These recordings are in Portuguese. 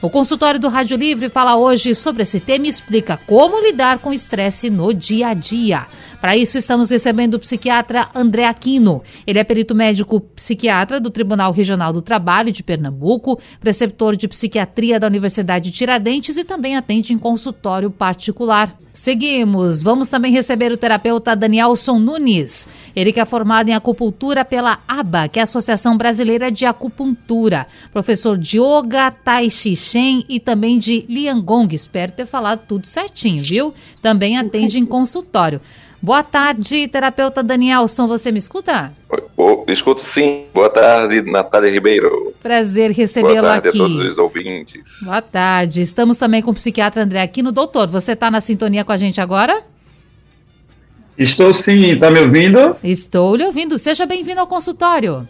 O consultório do Rádio Livre fala hoje sobre esse tema e explica como lidar com estresse no dia a dia. Para isso, estamos recebendo o psiquiatra André Aquino. Ele é perito médico psiquiatra do Tribunal Regional do Trabalho de Pernambuco, preceptor de psiquiatria da Universidade de Tiradentes e também atende em consultório particular. Seguimos. Vamos também receber o terapeuta Danielson Nunes. Ele que é formado em acupuntura pela ABA, que é a Associação Brasileira de Acupuntura. Professor de Yoga, Tai Chi Shen e também de Liangong. Espero ter falado tudo certinho, viu? Também atende em consultório. Boa tarde, terapeuta Danielson, você me escuta? Oh, escuto sim. Boa tarde, Natália Ribeiro. Prazer recebê-lo aqui. Boa tarde a todos os ouvintes. Boa tarde. Estamos também com o psiquiatra André Aquino. Doutor, você está na sintonia com a gente agora? Estou sim, está me ouvindo? Estou lhe ouvindo. Seja bem-vindo ao consultório.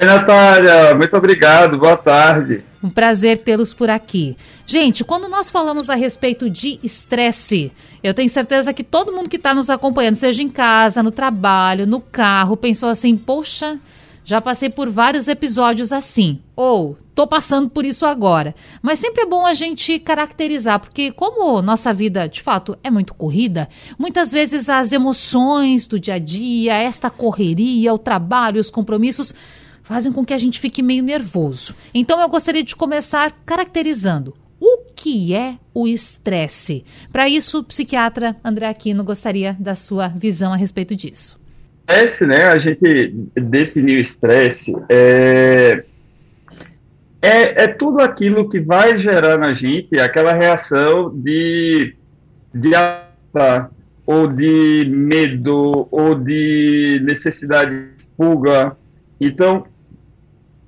Oi, Natália, muito obrigado, boa tarde. Um prazer tê-los por aqui. Gente, quando nós falamos a respeito de estresse, eu tenho certeza que todo mundo que está nos acompanhando, seja em casa, no trabalho, no carro, pensou assim: poxa, já passei por vários episódios assim. Ou tô passando por isso agora. Mas sempre é bom a gente caracterizar, porque como nossa vida, de fato, é muito corrida, muitas vezes as emoções do dia a dia, esta correria, o trabalho, os compromissos fazem com que a gente fique meio nervoso. Então eu gostaria de começar caracterizando o que é o estresse. Para isso, o psiquiatra André Aquino gostaria da sua visão a respeito disso. Estresse, né? A gente definiu estresse é, é, é tudo aquilo que vai gerar na gente aquela reação de de ou de medo ou de necessidade de fuga. Então,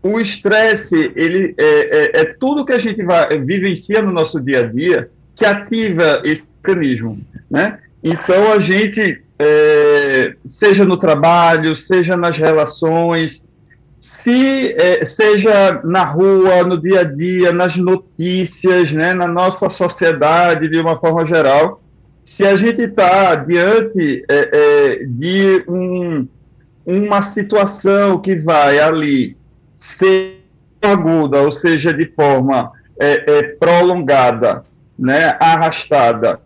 o estresse ele é, é, é, tudo que a gente vai, vivencia no nosso dia a dia que ativa esse mecanismo, né? Então a gente é, seja no trabalho, seja nas relações, se é, seja na rua, no dia a dia, nas notícias, né, na nossa sociedade de uma forma geral, se a gente está diante é, é, de um, uma situação que vai ali aguda, ou seja, de forma é, é, prolongada, né, arrastada,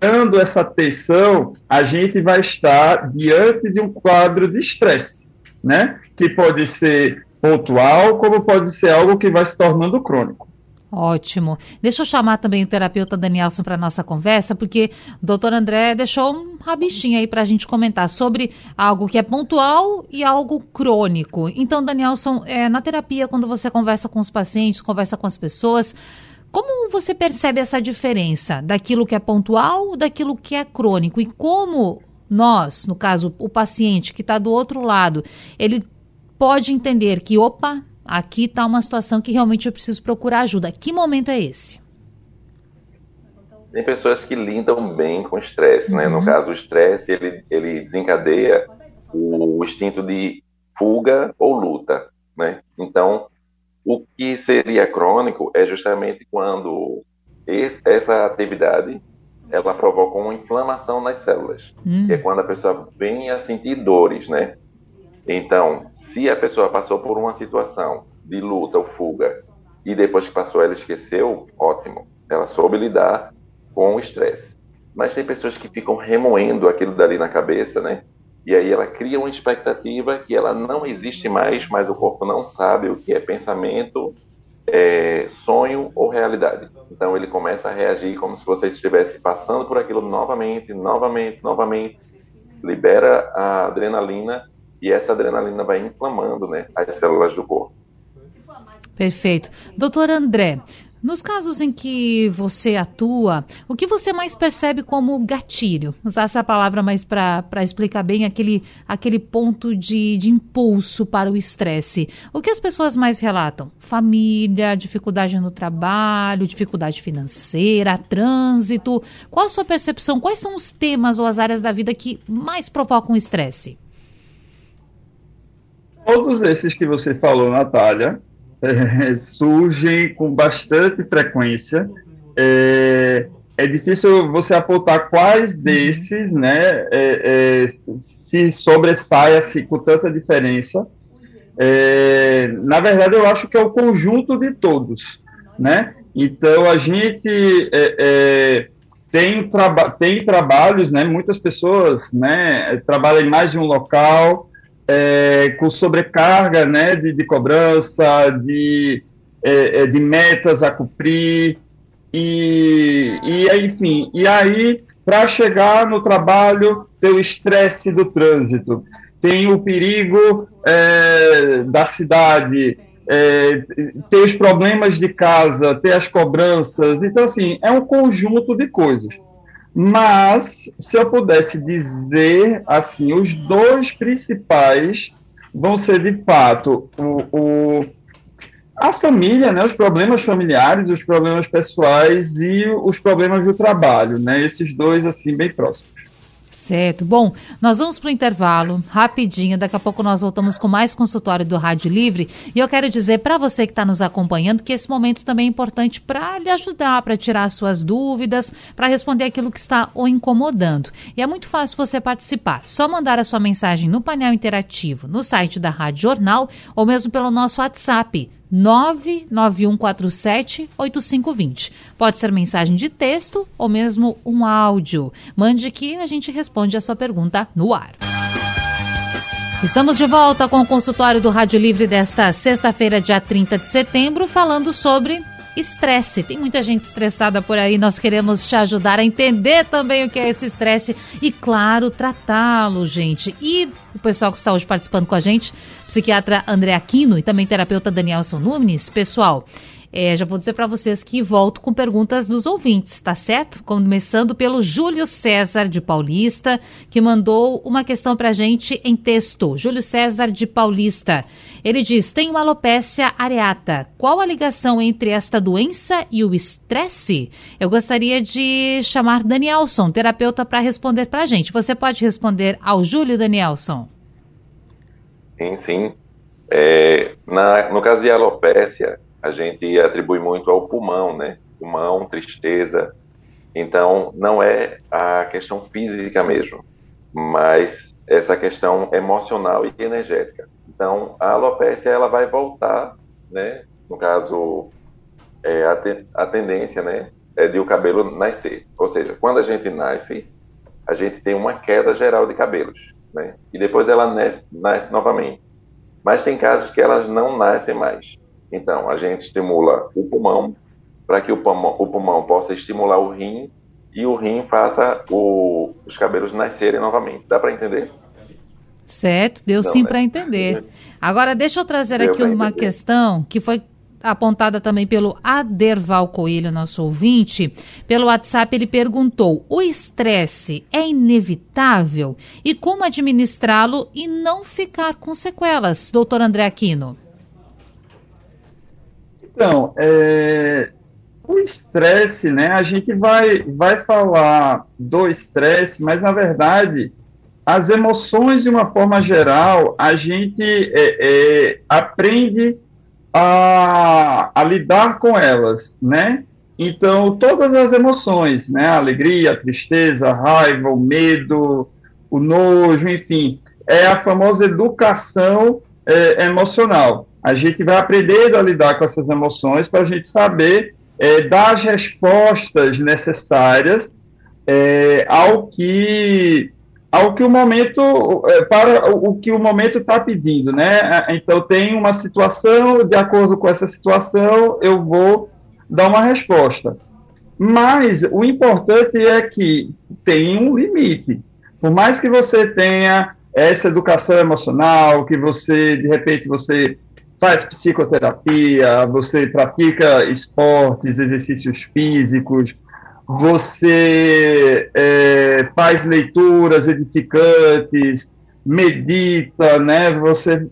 dando essa tensão, a gente vai estar diante de um quadro de estresse, né, que pode ser pontual, como pode ser algo que vai se tornando crônico. Ótimo. Deixa eu chamar também o terapeuta Danielson para nossa conversa, porque o doutor André deixou um rabichinho aí para a gente comentar sobre algo que é pontual e algo crônico. Então, Danielson, é, na terapia, quando você conversa com os pacientes, conversa com as pessoas, como você percebe essa diferença daquilo que é pontual, daquilo que é crônico? E como nós, no caso, o paciente que está do outro lado, ele pode entender que, opa, aqui está uma situação que realmente eu preciso procurar ajuda. Que momento é esse? Tem pessoas que lidam bem com estresse, uhum. né? No uhum. caso, o estresse, ele, ele desencadeia o instinto de fuga ou luta, né? Então, o que seria crônico é justamente quando esse, essa atividade ela provoca uma inflamação nas células, que é quando a pessoa vem a sentir dores, né? Então, se a pessoa passou por uma situação de luta ou fuga e depois que passou ela esqueceu, ótimo. Ela soube lidar com o estresse. Mas tem pessoas que ficam remoendo aquilo dali na cabeça, né? E aí ela cria uma expectativa que ela não existe mais, mas o corpo não sabe o que é pensamento, é, sonho ou realidade. Então ele começa a reagir como se você estivesse passando por aquilo novamente, novamente, novamente. Libera a adrenalina e essa adrenalina vai inflamando né, as células do corpo. Perfeito. Doutor André, nos casos em que você atua, o que você mais percebe como gatilho? Usar essa palavra mais para explicar bem aquele, aquele ponto de, de impulso para o estresse. O que as pessoas mais relatam? Família, dificuldade no trabalho, dificuldade financeira, trânsito. Qual a sua percepção? Quais são os temas ou as áreas da vida que mais provocam estresse? Todos esses que você falou, Natália, é, surgem com bastante frequência. É, é, difícil você apontar quais desses né, é, é se sobressaia -se com tanta diferença. É, na verdade, eu acho que é o conjunto de todos. né? Então, a gente é, tem, traba tem trabalhos, né? Muitas pessoas, né? Trabalham em mais de um local, é, com sobrecarga, né? De, de cobrança, de, é, é, de metas a cumprir, e, e enfim, e aí, para chegar no trabalho, tem o estresse do trânsito, tem o perigo é, da cidade, é, ter os problemas de casa, ter as cobranças. Então, assim, é um conjunto de coisas. Mas, se eu pudesse dizer, assim, os dois principais vão ser, de fato, o, o a família, né, os problemas familiares, os problemas pessoais e os problemas do trabalho, né, esses dois, assim, bem próximos. Certo. Bom, nós vamos para o intervalo rapidinho. Daqui a pouco nós voltamos com mais consultório do Rádio Livre. E eu quero dizer para você que está nos acompanhando que esse momento também é importante para lhe ajudar, para tirar suas dúvidas, para responder aquilo que está o incomodando. E é muito fácil você participar. Só mandar a sua mensagem no painel interativo, no site da Rádio Jornal ou mesmo pelo nosso WhatsApp 991478520. Pode ser mensagem de texto ou mesmo um áudio. Mande que a gente responde a sua pergunta no ar. Estamos de volta com o consultório do Rádio Livre desta sexta-feira, dia 30 de setembro, falando sobre estresse. Tem muita gente estressada por aí, nós queremos te ajudar a entender também o que é esse estresse e, claro, tratá-lo, gente. E o pessoal que está hoje participando com a gente, psiquiatra André Aquino e também terapeuta Danielson Nunes. Pessoal, é, já vou dizer para vocês que volto com perguntas dos ouvintes, tá certo? Começando pelo Júlio César de Paulista, que mandou uma questão para gente em texto. Júlio César de Paulista. Ele diz: Tenho alopecia areata. Qual a ligação entre esta doença e o estresse? Eu gostaria de chamar Danielson, terapeuta, para responder para gente. Você pode responder ao Júlio, Danielson? Sim, sim. É, na, no caso de alopecia, a gente atribui muito ao pulmão, né? Pulmão, tristeza. Então, não é a questão física mesmo, mas essa questão emocional e energética. Então, a alopecia ela vai voltar, né? No caso, é, a, te, a tendência, né, é de o cabelo nascer. Ou seja, quando a gente nasce, a gente tem uma queda geral de cabelos, né? E depois ela nasce, nasce novamente. Mas tem casos que elas não nascem mais. Então, a gente estimula o pulmão para que o pulmão, o pulmão, possa estimular o rim e o rim faça o, os cabelos nascerem novamente. Dá para entender? Certo, deu sim né? para entender. Agora, deixa eu trazer deu aqui uma entender. questão que foi apontada também pelo Aderval Coelho, nosso ouvinte. Pelo WhatsApp, ele perguntou: o estresse é inevitável? E como administrá-lo e não ficar com sequelas, doutor André Aquino? Então, é, o estresse, né? A gente vai, vai falar do estresse, mas na verdade, as emoções, de uma forma geral, a gente é, é, aprende a, a, lidar com elas, né? Então, todas as emoções, né? A alegria, a tristeza, a raiva, o medo, o nojo, enfim, é a famosa educação é, emocional. A gente vai aprendendo a lidar com essas emoções para a gente saber é, dar as respostas necessárias é, ao que ao que o momento é, para o que o momento está pedindo, né? Então tem uma situação, de acordo com essa situação, eu vou dar uma resposta. Mas o importante é que tem um limite. Por mais que você tenha essa educação emocional, que você de repente você faz psicoterapia, você pratica esportes, exercícios físicos, você é, faz leituras edificantes, medita, né? Você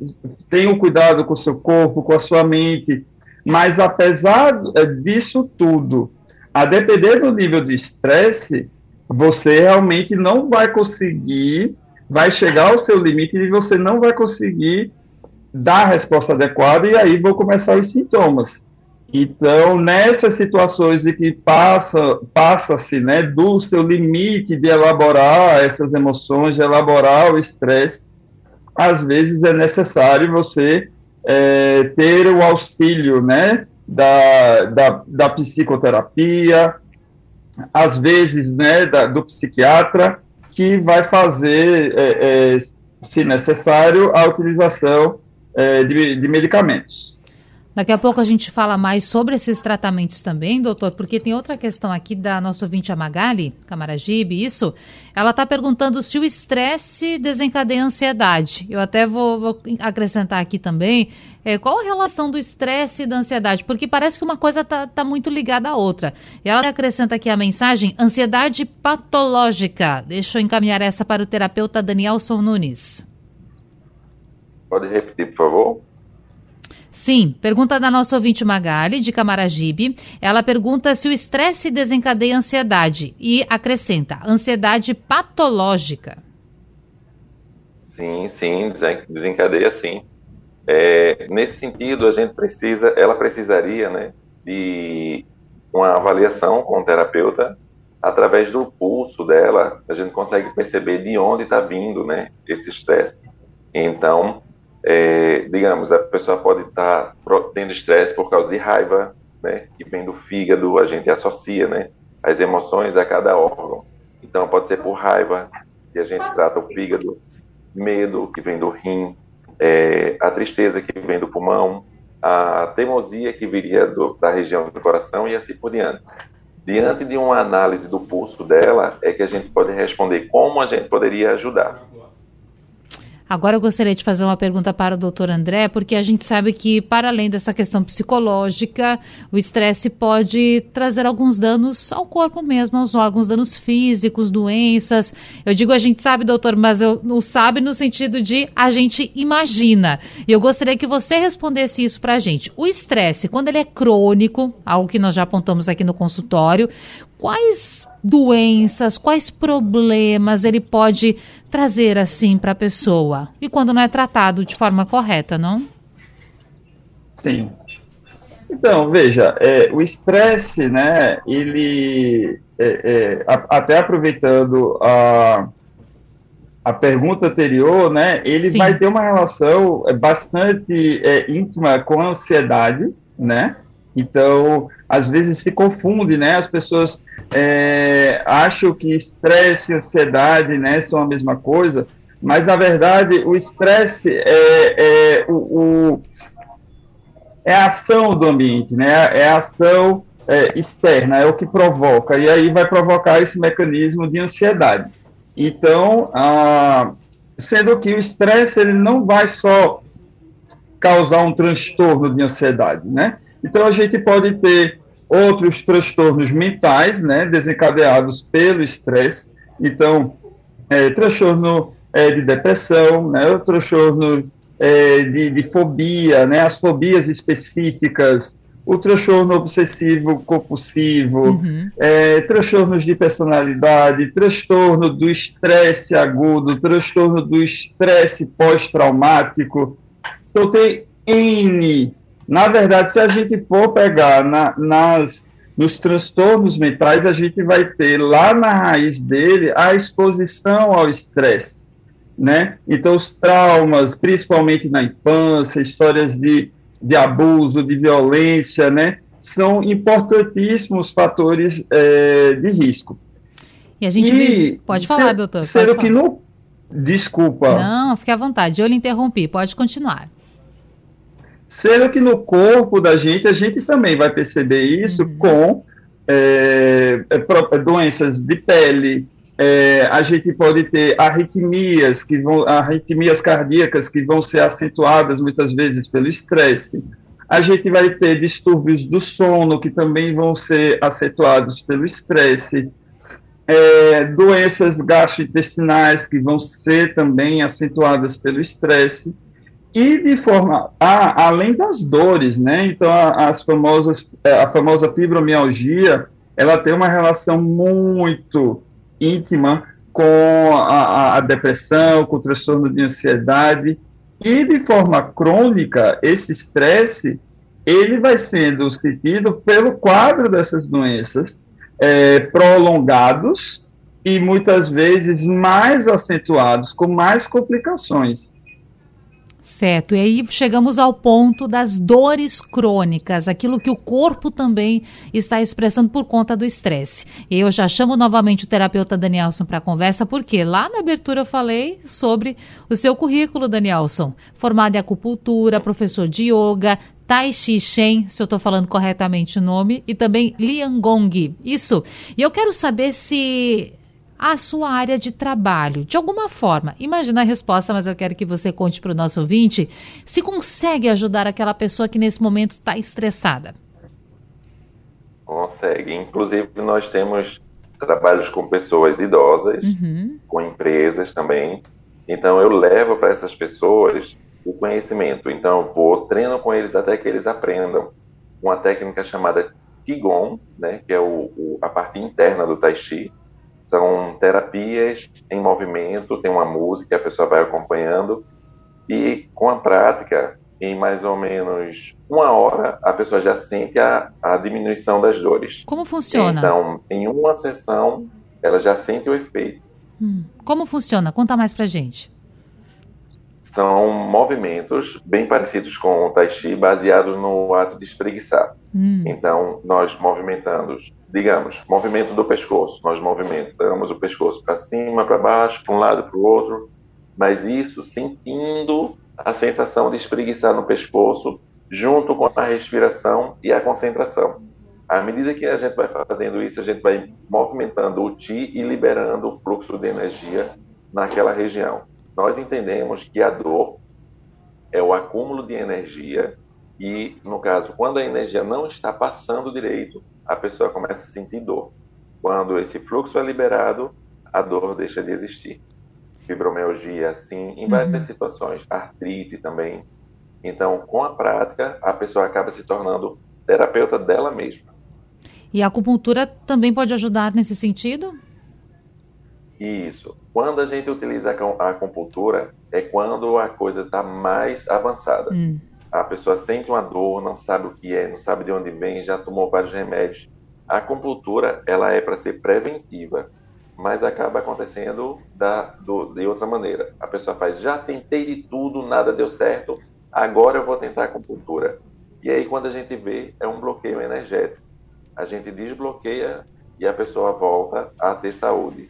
tem o um cuidado com o seu corpo, com a sua mente, mas apesar é, disso tudo, a depender do nível de estresse, você realmente não vai conseguir, vai chegar ao seu limite e você não vai conseguir dar a resposta adequada e aí vão começar os sintomas. Então, nessas situações de que passa, passa-se né, do seu limite de elaborar essas emoções, de elaborar o estresse, às vezes é necessário você é, ter o auxílio né, da, da, da psicoterapia, às vezes, né, da, do psiquiatra, que vai fazer, é, é, se necessário, a utilização é, de, de medicamentos. Daqui a pouco a gente fala mais sobre esses tratamentos também, doutor, porque tem outra questão aqui da nossa ouvinte a Magali, Camaragibe, isso. Ela está perguntando se o estresse desencadeia ansiedade. Eu até vou, vou acrescentar aqui também é, qual a relação do estresse e da ansiedade, porque parece que uma coisa está tá muito ligada à outra. E ela acrescenta aqui a mensagem ansiedade patológica. Deixa eu encaminhar essa para o terapeuta Danielson Nunes. Pode repetir, por favor? Sim, pergunta da nossa ouvinte Magali, de Camaragibe. Ela pergunta se o estresse desencadeia ansiedade e acrescenta ansiedade patológica. Sim, sim, desencadeia sim. É, nesse sentido, a gente precisa, ela precisaria, né, de uma avaliação com o terapeuta através do pulso dela, a gente consegue perceber de onde está vindo, né, esse estresse. Então, é, digamos, a pessoa pode estar tendo estresse por causa de raiva, né, que vem do fígado, a gente associa, né, as emoções a cada órgão. Então, pode ser por raiva, que a gente trata o fígado, medo, que vem do rim, é, a tristeza, que vem do pulmão, a teimosia, que viria do, da região do coração e assim por diante. Diante de uma análise do pulso dela, é que a gente pode responder como a gente poderia ajudar. Agora eu gostaria de fazer uma pergunta para o doutor André, porque a gente sabe que, para além dessa questão psicológica, o estresse pode trazer alguns danos ao corpo mesmo, aos órgãos, danos físicos, doenças. Eu digo a gente sabe, doutor, mas eu não sabe no sentido de a gente imagina. E eu gostaria que você respondesse isso para a gente. O estresse, quando ele é crônico, algo que nós já apontamos aqui no consultório, quais doenças, quais problemas ele pode trazer assim para a pessoa? E quando não é tratado de forma correta, não? Sim. Então, veja, é, o estresse, né, ele, é, é, a, até aproveitando a, a pergunta anterior, né, ele Sim. vai ter uma relação é, bastante é, íntima com a ansiedade, né, então, às vezes se confunde, né, as pessoas é, acham que estresse e ansiedade né, são a mesma coisa, mas na verdade o estresse é, é, o, o, é a ação do ambiente, né, é a ação é, externa, é o que provoca, e aí vai provocar esse mecanismo de ansiedade. Então, sendo que o estresse ele não vai só causar um transtorno de ansiedade, né? Então a gente pode ter outros transtornos mentais, né, desencadeados pelo estresse. Então, é, transtorno é, de depressão, né, o transtorno é, de, de, fobia, né, as fobias específicas, o transtorno obsessivo compulsivo, uhum. é, transtornos de personalidade, transtorno do estresse agudo, transtorno do estresse pós-traumático. Então, tem N na verdade, se a gente for pegar na, nas, nos transtornos mentais, a gente vai ter lá na raiz dele a exposição ao estresse, né? Então, os traumas, principalmente na infância, histórias de, de abuso, de violência, né? São importantíssimos fatores é, de risco. E a gente e, vive... Pode falar, ser, doutor. Pode falar. que no... Desculpa. Não, fique à vontade. Eu lhe interrompi. Pode continuar. Sendo que no corpo da gente, a gente também vai perceber isso uhum. com é, é, doenças de pele, é, a gente pode ter arritmias, que vão, arritmias cardíacas que vão ser acentuadas muitas vezes pelo estresse. A gente vai ter distúrbios do sono, que também vão ser acentuados pelo estresse. É, doenças gastrointestinais, que vão ser também acentuadas pelo estresse e de forma a, além das dores, né? Então a, as famosas é, a famosa fibromialgia, ela tem uma relação muito íntima com a, a depressão, com o transtorno de ansiedade e de forma crônica esse estresse ele vai sendo sentido pelo quadro dessas doenças é, prolongados e muitas vezes mais acentuados, com mais complicações. Certo, e aí chegamos ao ponto das dores crônicas, aquilo que o corpo também está expressando por conta do estresse. Eu já chamo novamente o terapeuta Danielson para a conversa, porque lá na abertura eu falei sobre o seu currículo, Danielson. Formado em acupuntura, professor de yoga, Tai Chi Shen, se eu estou falando corretamente o nome, e também Liangong. Isso. E eu quero saber se a sua área de trabalho, de alguma forma. Imagina a resposta, mas eu quero que você conte para o nosso ouvinte se consegue ajudar aquela pessoa que nesse momento está estressada. Consegue. Inclusive, nós temos trabalhos com pessoas idosas, uhum. com empresas também. Então, eu levo para essas pessoas o conhecimento. Então, eu vou, treino com eles até que eles aprendam uma técnica chamada Qigong, né, que é o, o, a parte interna do Tai Chi, são terapias em movimento, tem uma música, a pessoa vai acompanhando e com a prática, em mais ou menos uma hora, a pessoa já sente a, a diminuição das dores. Como funciona? Então, em uma sessão, ela já sente o efeito. Hum. Como funciona? Conta mais pra gente são movimentos bem parecidos com o Tai Chi, baseados no ato de espreguiçar. Hum. Então, nós movimentando, digamos, movimento do pescoço, nós movimentamos o pescoço para cima, para baixo, para um lado, para o outro, mas isso sentindo a sensação de espreguiçar no pescoço, junto com a respiração e a concentração. À medida que a gente vai fazendo isso, a gente vai movimentando o Ti e liberando o fluxo de energia naquela região nós entendemos que a dor é o acúmulo de energia e, no caso, quando a energia não está passando direito, a pessoa começa a sentir dor. Quando esse fluxo é liberado, a dor deixa de existir. Fibromialgia, sim, em várias uhum. situações, artrite também. Então, com a prática, a pessoa acaba se tornando terapeuta dela mesma. E a acupuntura também pode ajudar nesse sentido? Isso. Quando a gente utiliza a acupuntura, é quando a coisa está mais avançada. Hum. A pessoa sente uma dor, não sabe o que é, não sabe de onde vem, já tomou vários remédios. A acupuntura, ela é para ser preventiva, mas acaba acontecendo da, do, de outra maneira. A pessoa faz, já tentei de tudo, nada deu certo, agora eu vou tentar a acupuntura. E aí, quando a gente vê, é um bloqueio energético. A gente desbloqueia e a pessoa volta a ter saúde.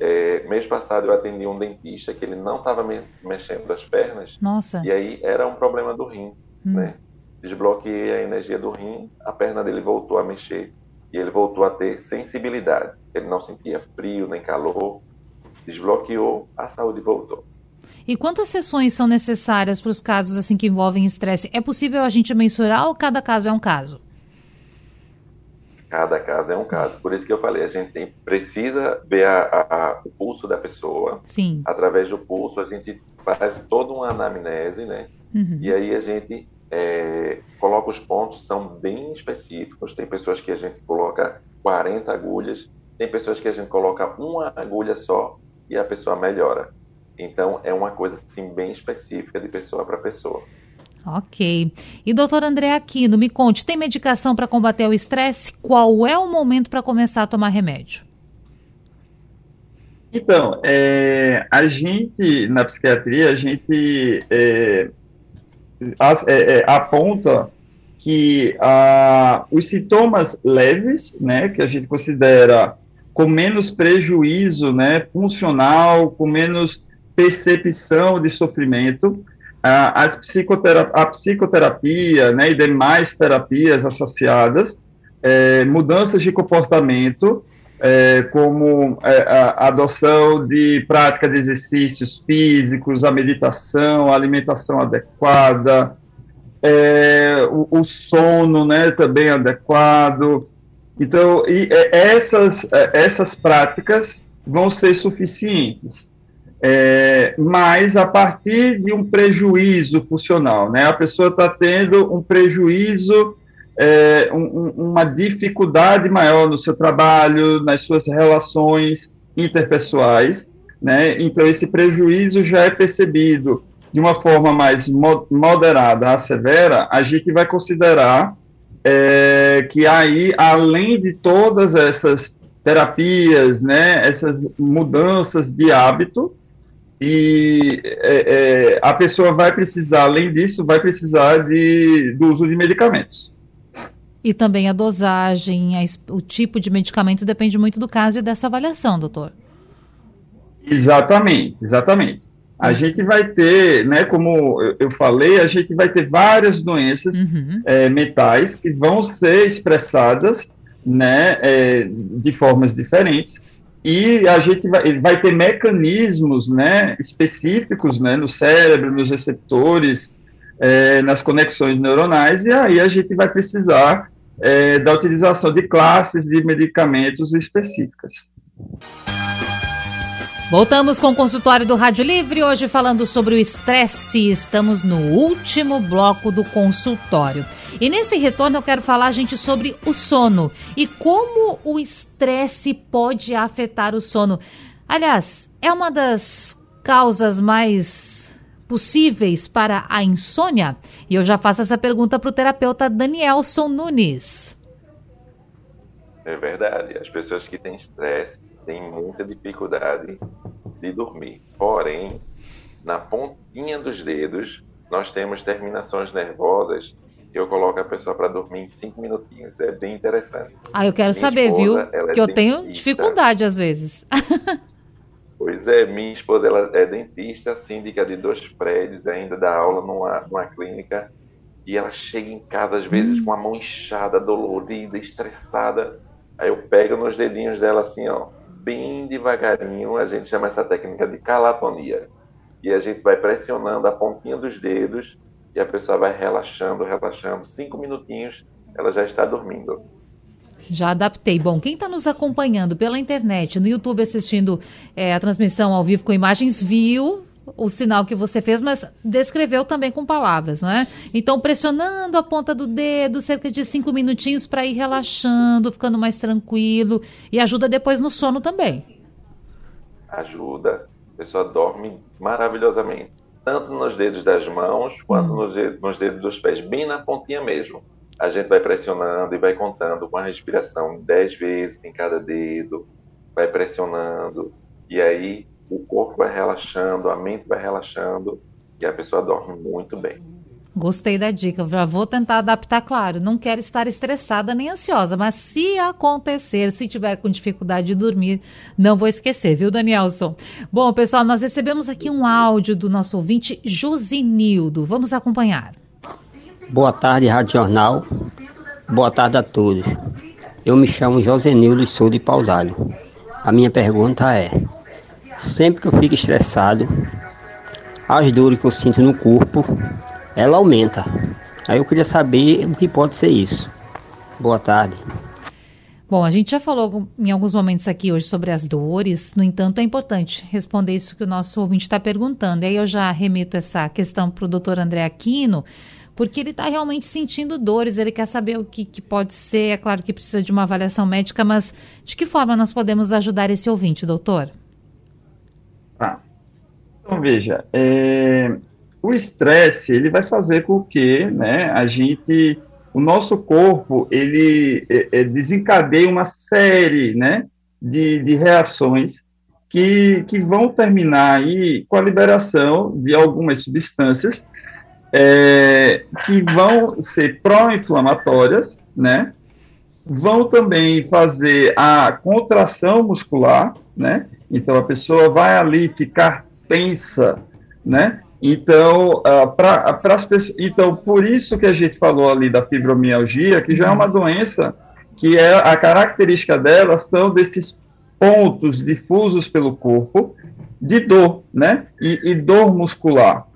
É, mês passado eu atendi um dentista que ele não estava me mexendo as pernas. Nossa. E aí era um problema do rim, hum. né? Desbloqueei a energia do rim, a perna dele voltou a mexer e ele voltou a ter sensibilidade. Ele não sentia frio nem calor. Desbloqueou, a saúde voltou. E quantas sessões são necessárias para os casos assim que envolvem estresse? É possível a gente mensurar ou cada caso é um caso? Cada caso é um caso. Por isso que eu falei, a gente tem, precisa ver a, a, o pulso da pessoa. Sim. Através do pulso, a gente faz toda uma anamnese, né? Uhum. E aí a gente é, coloca os pontos, são bem específicos. Tem pessoas que a gente coloca 40 agulhas, tem pessoas que a gente coloca uma agulha só e a pessoa melhora. Então, é uma coisa assim, bem específica de pessoa para pessoa. Ok. E doutor André Aquino, me conte, tem medicação para combater o estresse? Qual é o momento para começar a tomar remédio? Então, é, a gente, na psiquiatria, a gente é, é, é, aponta que os sintomas leves, né, que a gente considera com menos prejuízo né, funcional, com menos percepção de sofrimento, a, psicoterapia, a psicoterapia né, e demais terapias associadas, é, mudanças de comportamento, é, como é, a adoção de prática de exercícios físicos, a meditação, a alimentação adequada, é, o, o, sono né, também adequado. Então, e, é, essas, é, essas práticas vão ser suficientes é, mas a partir de um prejuízo funcional, né? A pessoa está tendo um prejuízo, é, um, uma dificuldade maior no seu trabalho, nas suas relações interpessoais, né? Então esse prejuízo já é percebido de uma forma mais moderada a severa, a gente vai considerar é, que aí, além de todas essas terapias, né, essas mudanças de hábito, e é, é, a pessoa vai precisar, além disso, vai precisar de, do uso de medicamentos. E também a dosagem, a, o tipo de medicamento depende muito do caso e dessa avaliação, doutor. Exatamente, exatamente. A uhum. gente vai ter, né, como eu falei, a gente vai ter várias doenças uhum. é, mentais que vão ser expressadas né, é, de formas diferentes e a gente vai, vai ter mecanismos né, específicos né, no cérebro, nos receptores, é, nas conexões neuronais, e aí a gente vai precisar é, da utilização de classes de medicamentos específicas. Voltamos com o consultório do Rádio Livre, hoje falando sobre o estresse. Estamos no último bloco do consultório. E nesse retorno eu quero falar, gente, sobre o sono e como o estresse pode afetar o sono. Aliás, é uma das causas mais possíveis para a insônia? E eu já faço essa pergunta para o terapeuta Danielson Nunes. É verdade. As pessoas que têm estresse têm muita dificuldade de dormir. Porém, na pontinha dos dedos, nós temos terminações nervosas eu coloco a pessoa para dormir em cinco minutinhos. É bem interessante. Ah, eu quero minha saber, esposa, viu? É que é eu tenho dificuldade às vezes. pois é, minha esposa ela é dentista, síndica de dois prédios, ainda dá aula numa, numa clínica. E ela chega em casa, às vezes, hum. com a mão inchada, dolorida, estressada. Aí eu pego nos dedinhos dela assim, ó, bem devagarinho. A gente chama essa técnica de calatonia. E a gente vai pressionando a pontinha dos dedos e a pessoa vai relaxando, relaxando. Cinco minutinhos, ela já está dormindo. Já adaptei. Bom, quem está nos acompanhando pela internet, no YouTube, assistindo é, a transmissão ao vivo com imagens, viu o sinal que você fez, mas descreveu também com palavras, né? Então, pressionando a ponta do dedo, cerca de cinco minutinhos para ir relaxando, ficando mais tranquilo e ajuda depois no sono também. Ajuda. A pessoa dorme maravilhosamente tanto nos dedos das mãos quanto hum. nos, dedos, nos dedos dos pés, bem na pontinha mesmo. A gente vai pressionando e vai contando com a respiração 10 vezes em cada dedo, vai pressionando, e aí o corpo vai relaxando, a mente vai relaxando, e a pessoa dorme muito bem. Gostei da dica, já vou tentar adaptar, claro. Não quero estar estressada nem ansiosa, mas se acontecer, se tiver com dificuldade de dormir, não vou esquecer, viu, Danielson? Bom, pessoal, nós recebemos aqui um áudio do nosso ouvinte Josinildo. Vamos acompanhar. Boa tarde, Rádio Jornal. Boa tarde a todos. Eu me chamo Josenildo e sou de Paudalho. A minha pergunta é: sempre que eu fico estressado, as dores que eu sinto no corpo ela aumenta. Aí eu queria saber o que pode ser isso. Boa tarde. Bom, a gente já falou em alguns momentos aqui hoje sobre as dores, no entanto, é importante responder isso que o nosso ouvinte está perguntando. E aí eu já remito essa questão para o doutor André Aquino, porque ele está realmente sentindo dores, ele quer saber o que, que, pode ser. É claro que precisa de uma avaliação médica, mas de que forma nós podemos ajudar esse ouvinte, doutor? Ah, então veja, é, o estresse ele vai fazer com que né, a gente, o nosso corpo, ele é, é, desencadeie uma série né, de, de reações que, que vão terminar aí com a liberação de algumas substâncias é, que vão ser pró-inflamatórias, né? Vão também fazer a contração muscular, né? Então a pessoa vai ali ficar tensa, né? Então, uh, pra, as então, por isso que a gente falou ali da fibromialgia, que já é uma doença que é a característica dela são desses pontos difusos pelo corpo de dor, né? E, e dor muscular,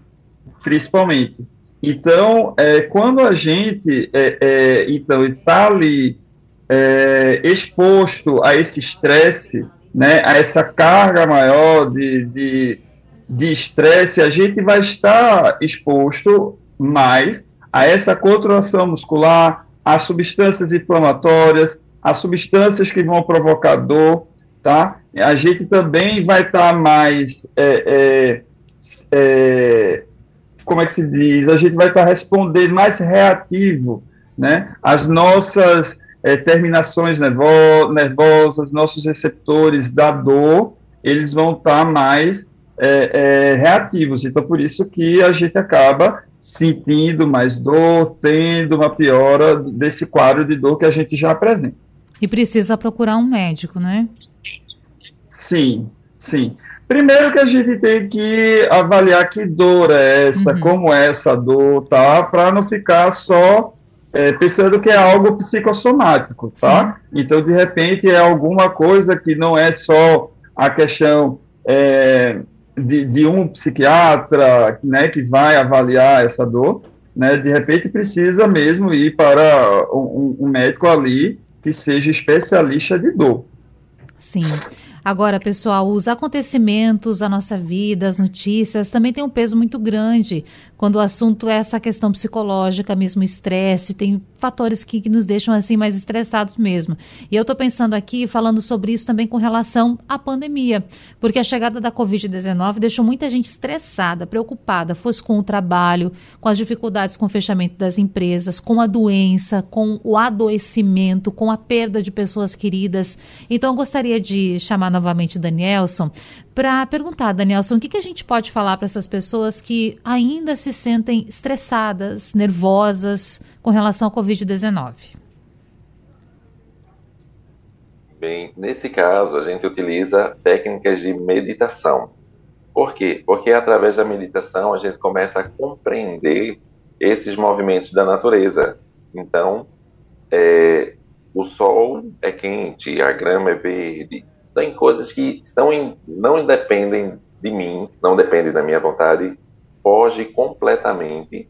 principalmente. Então, é, quando a gente é, é, então está ali é, exposto a esse estresse, né? A essa carga maior de, de de estresse, a gente vai estar exposto mais a essa contração muscular, a substâncias inflamatórias, a substâncias que vão provocar dor, tá? A gente também vai estar mais, é, é, é, como é que se diz? A gente vai estar respondendo mais reativo, né? As nossas é, terminações nervo nervosas, nossos receptores da dor, eles vão estar mais é, é, reativos. Então, por isso que a gente acaba sentindo mais dor, tendo uma piora desse quadro de dor que a gente já apresenta. E precisa procurar um médico, né? Sim, sim. Primeiro que a gente tem que avaliar que dor é essa, uhum. como é essa dor, tá? Para não ficar só é, pensando que é algo psicossomático, tá? Sim. Então, de repente, é alguma coisa que não é só a questão é, de, de, um psiquiatra, né, que vai avaliar essa dor, né? De repente, precisa mesmo ir para um, um médico ali que seja especialista de dor. Sim. Agora, pessoal, os acontecimentos da nossa vida, as notícias, também tem um peso muito grande quando o assunto é essa questão psicológica, mesmo estresse, tem fatores que, que nos deixam assim mais estressados mesmo. E eu estou pensando aqui, falando sobre isso também com relação à pandemia, porque a chegada da Covid-19 deixou muita gente estressada, preocupada, fosse com o trabalho, com as dificuldades com o fechamento das empresas, com a doença, com o adoecimento, com a perda de pessoas queridas. Então, eu gostaria de chamar novamente Danielson para perguntar, Danielson, o que, que a gente pode falar para essas pessoas que ainda se sentem estressadas, nervosas com relação à Covid-19? Bem, nesse caso, a gente utiliza técnicas de meditação. Por quê? Porque através da meditação a gente começa a compreender esses movimentos da natureza. Então, é, o sol é quente, a grama é verde, tem coisas que estão em, não dependem de mim, não dependem da minha vontade, foge completamente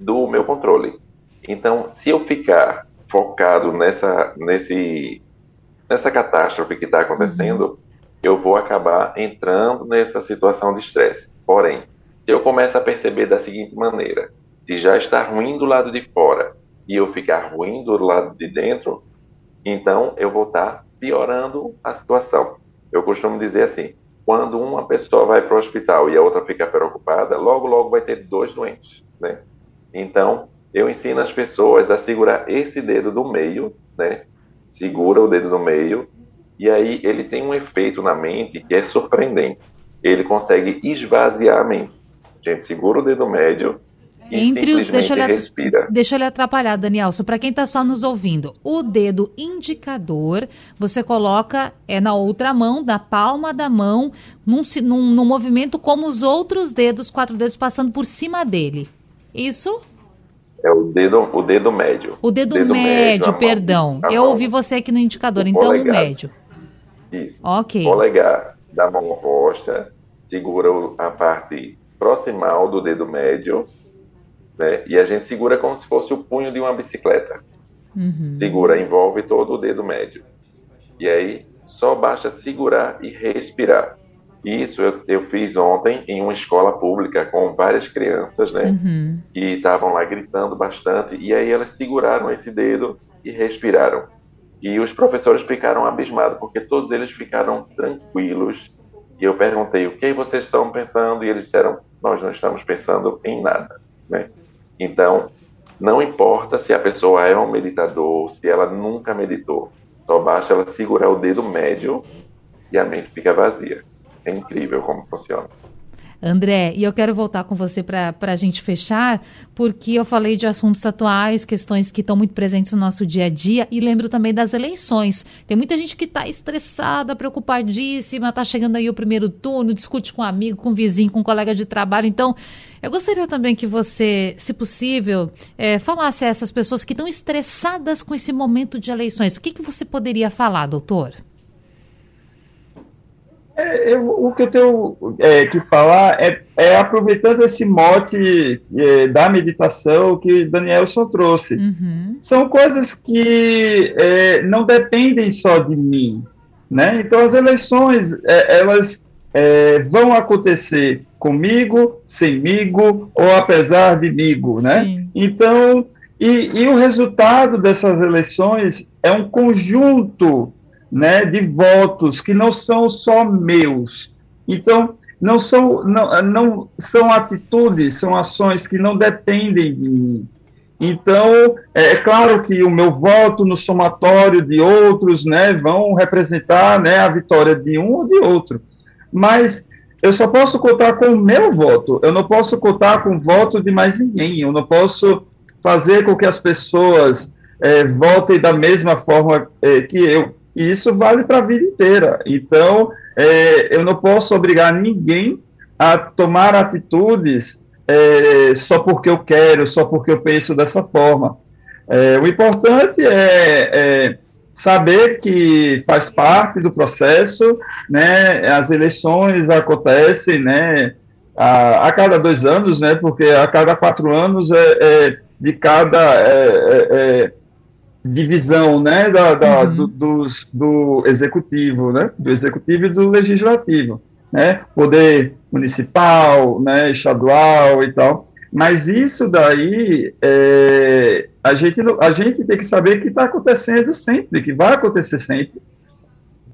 do meu controle. Então, se eu ficar focado nessa, nesse, nessa catástrofe que está acontecendo, eu vou acabar entrando nessa situação de estresse. Porém, se eu começo a perceber da seguinte maneira, se já está ruim do lado de fora e eu ficar ruim do lado de dentro, então eu vou estar piorando a situação. Eu costumo dizer assim: quando uma pessoa vai para o hospital e a outra fica preocupada, logo, logo vai ter dois doentes, né? Então, eu ensino as pessoas a segurar esse dedo do meio, né? Segura o dedo do meio, e aí ele tem um efeito na mente que é surpreendente. Ele consegue esvaziar a mente. A gente segura o dedo médio entre os. Deixa ele, respira. deixa ele atrapalhar, Danielson. Para quem está só nos ouvindo, o dedo indicador você coloca é na outra mão, da palma da mão, num, num, num movimento como os outros dedos, quatro dedos passando por cima dele. Isso? É o dedo, o dedo médio. O dedo, dedo médio, médio perdão. Mão, Eu mão, ouvi você aqui no indicador, o então polegar. o médio. Isso. Ok. Polegar da mão roxa, segura a parte proximal do dedo médio né? E a gente segura como se fosse o punho de uma bicicleta. Uhum. Segura, envolve todo o dedo médio. E aí só basta segurar e respirar. Isso eu, eu fiz ontem em uma escola pública com várias crianças, né? Uhum. E estavam lá gritando bastante. E aí elas seguraram esse dedo e respiraram. E os professores ficaram abismados, porque todos eles ficaram tranquilos. E eu perguntei, o que vocês estão pensando? E eles disseram, nós não estamos pensando em nada, né? Então, não importa se a pessoa é um meditador, se ela nunca meditou, só basta ela segurar o dedo médio e a mente fica vazia. É incrível como funciona. André, e eu quero voltar com você para a gente fechar, porque eu falei de assuntos atuais, questões que estão muito presentes no nosso dia a dia, e lembro também das eleições. Tem muita gente que está estressada, preocupadíssima, está chegando aí o primeiro turno, discute com um amigo, com um vizinho, com um colega de trabalho. Então, eu gostaria também que você, se possível, é, falasse a essas pessoas que estão estressadas com esse momento de eleições. O que, que você poderia falar, doutor? É, eu, o que eu tenho é, que falar é, é, aproveitando esse mote é, da meditação que Danielson trouxe. Uhum. São coisas que é, não dependem só de mim. Né? Então, as eleições é, elas vão acontecer comigo, semigo ou apesar de migo. Né? Então, e, e o resultado dessas eleições é um conjunto né, de votos que não são só meus. Então, não são, não, não são atitudes, são ações que não dependem de mim. Então, é, é claro que o meu voto no somatório de outros né, vão representar né, a vitória de um ou de outro. Mas eu só posso contar com o meu voto, eu não posso contar com o voto de mais ninguém, eu não posso fazer com que as pessoas é, votem da mesma forma é, que eu. E isso vale para a vida inteira. Então, é, eu não posso obrigar ninguém a tomar atitudes é, só porque eu quero, só porque eu penso dessa forma. É, o importante é, é, saber que faz parte do processo, né? As eleições acontecem, né? A, a cada dois anos, né? Porque a cada quatro anos é, é de cada é, divisão, né? Da, da uhum. do, do, do executivo, né? Do executivo e do legislativo né? Poder municipal, né? Estadual e tal. Mas isso daí, é, a, gente, a gente tem que saber que está acontecendo sempre, que vai acontecer sempre.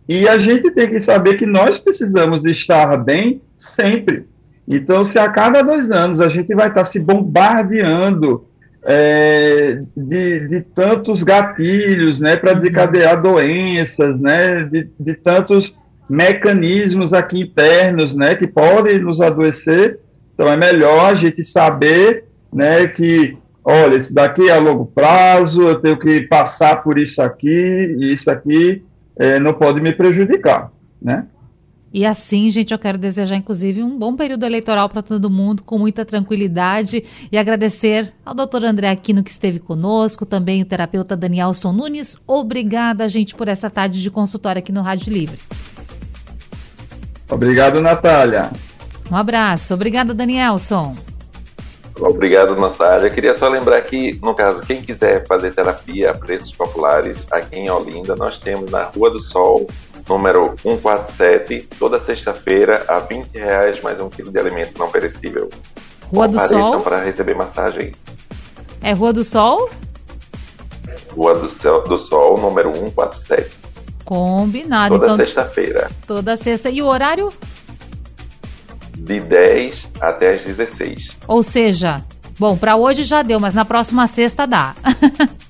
E a gente tem que saber que nós precisamos estar bem sempre. Então, se a cada dois anos a gente vai estar se bombardeando é, de, de, tantos gatilhos né, para desencadear doenças, né, de, de tantos mecanismos aqui internos, né, que podem nos adoecer. Então é melhor a gente saber, né, que olha, isso daqui é a longo prazo, eu tenho que passar por isso aqui e isso aqui é, não pode me prejudicar, né? E assim, gente, eu quero desejar, inclusive, um bom período eleitoral para todo mundo, com muita tranquilidade, e agradecer ao doutor André Aquino que esteve conosco, também o terapeuta Danielson Nunes. Obrigada, gente, por essa tarde de consultório aqui no Rádio Livre. Obrigado, Natália. Um abraço. Obrigado, Danielson. Obrigado, Natália. Queria só lembrar que, no caso, quem quiser fazer terapia a preços populares, aqui em Olinda, nós temos na Rua do Sol, número 147, toda sexta-feira, a 20 reais mais um quilo de alimento não perecível. Rua do Sol? para receber massagem. É Rua do Sol? Rua do, Céu, do Sol, número 147. Combinado. Toda então, sexta-feira. Toda sexta. E o horário? De 10 até as 16. Ou seja, bom, para hoje já deu, mas na próxima sexta dá.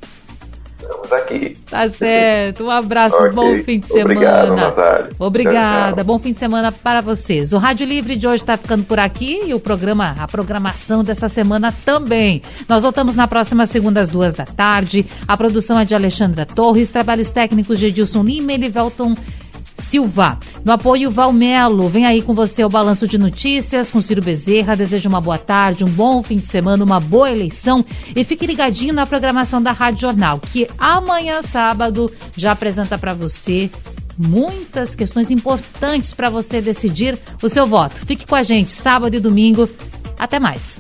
Estamos aqui. Tá certo. Um abraço, okay. bom fim de semana. Obrigado, Natália. Obrigada. Tchau, tchau. Bom fim de semana para vocês. O Rádio Livre de hoje está ficando por aqui e o programa, a programação dessa semana também. Nós voltamos na próxima segunda às duas da tarde. A produção é de Alexandra Torres, trabalhos técnicos de Edilson Lima e Livelton Silva. No apoio Valmelo, vem aí com você o balanço de notícias com Ciro Bezerra. Desejo uma boa tarde, um bom fim de semana, uma boa eleição e fique ligadinho na programação da Rádio Jornal, que amanhã, sábado, já apresenta para você muitas questões importantes para você decidir o seu voto. Fique com a gente sábado e domingo. Até mais.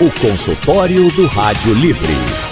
O consultório do Rádio Livre.